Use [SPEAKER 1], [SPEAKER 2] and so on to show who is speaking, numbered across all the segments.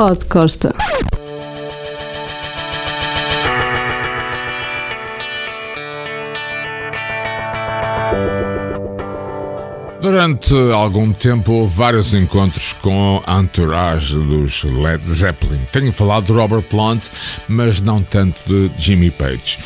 [SPEAKER 1] Pod Costa.
[SPEAKER 2] Durante algum tempo houve vários encontros com a entourage dos Led Zeppelin. Tenho falado de Robert Plant, mas não tanto de Jimmy Page.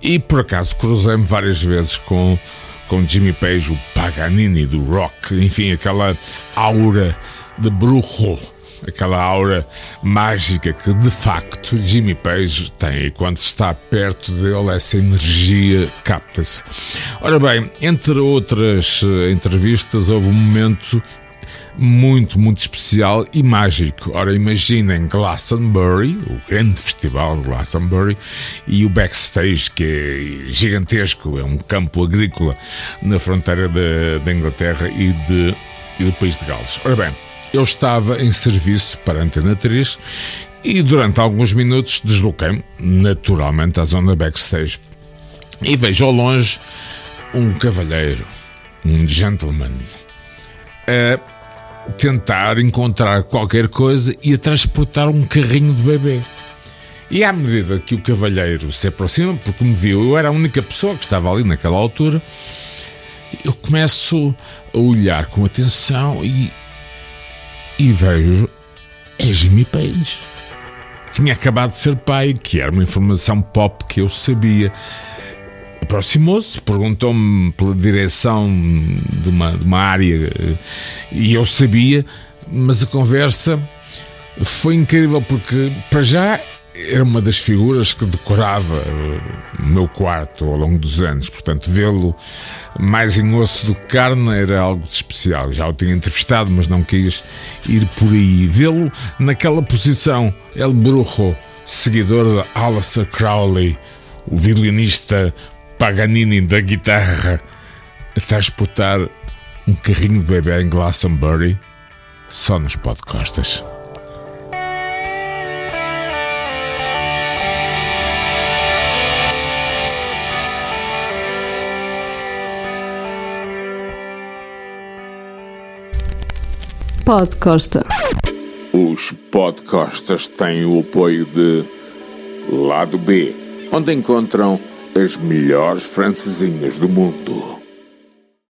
[SPEAKER 2] E por acaso cruzei-me várias vezes com, com Jimmy Page, o Paganini do rock, enfim, aquela aura de bruxo aquela aura mágica que de facto Jimmy Page tem e quando está perto dele essa energia capta-se. Ora bem, entre outras eh, entrevistas houve um momento muito, muito especial e mágico. Ora, imaginem Glastonbury, o grande festival de Glastonbury, e o backstage, que é gigantesco, é um campo agrícola na fronteira da Inglaterra e, de, e do país de Gales. Ora bem, eu estava em serviço para a Antena 3 e durante alguns minutos desloquei-me naturalmente à zona backstage. E vejo ao longe um cavalheiro, um gentleman, a tentar encontrar qualquer coisa e a transportar um carrinho de bebê. E à medida que o cavalheiro se aproxima, porque me viu, eu era a única pessoa que estava ali naquela altura, eu começo a olhar com atenção e e vejo é Jimmy Page. Tinha acabado de ser pai, que era uma informação pop que eu sabia. Aproximou-se, perguntou-me pela direção de uma, de uma área e eu sabia, mas a conversa foi incrível porque, para já, era uma das figuras que decorava eh, o meu quarto ao longo dos anos. Portanto, vê-lo mais em osso do que carne era algo de especial. Já o tinha entrevistado, mas não quis ir por aí. Vê-lo naquela posição, El Brujo, seguidor de Aleister Crowley, o violinista Paganini da guitarra, a transportar um carrinho de bebê em Glastonbury, só nos podcastas.
[SPEAKER 1] Podcosta.
[SPEAKER 2] Os podcastas têm o apoio de Lado B, onde encontram as melhores francesinhas do mundo.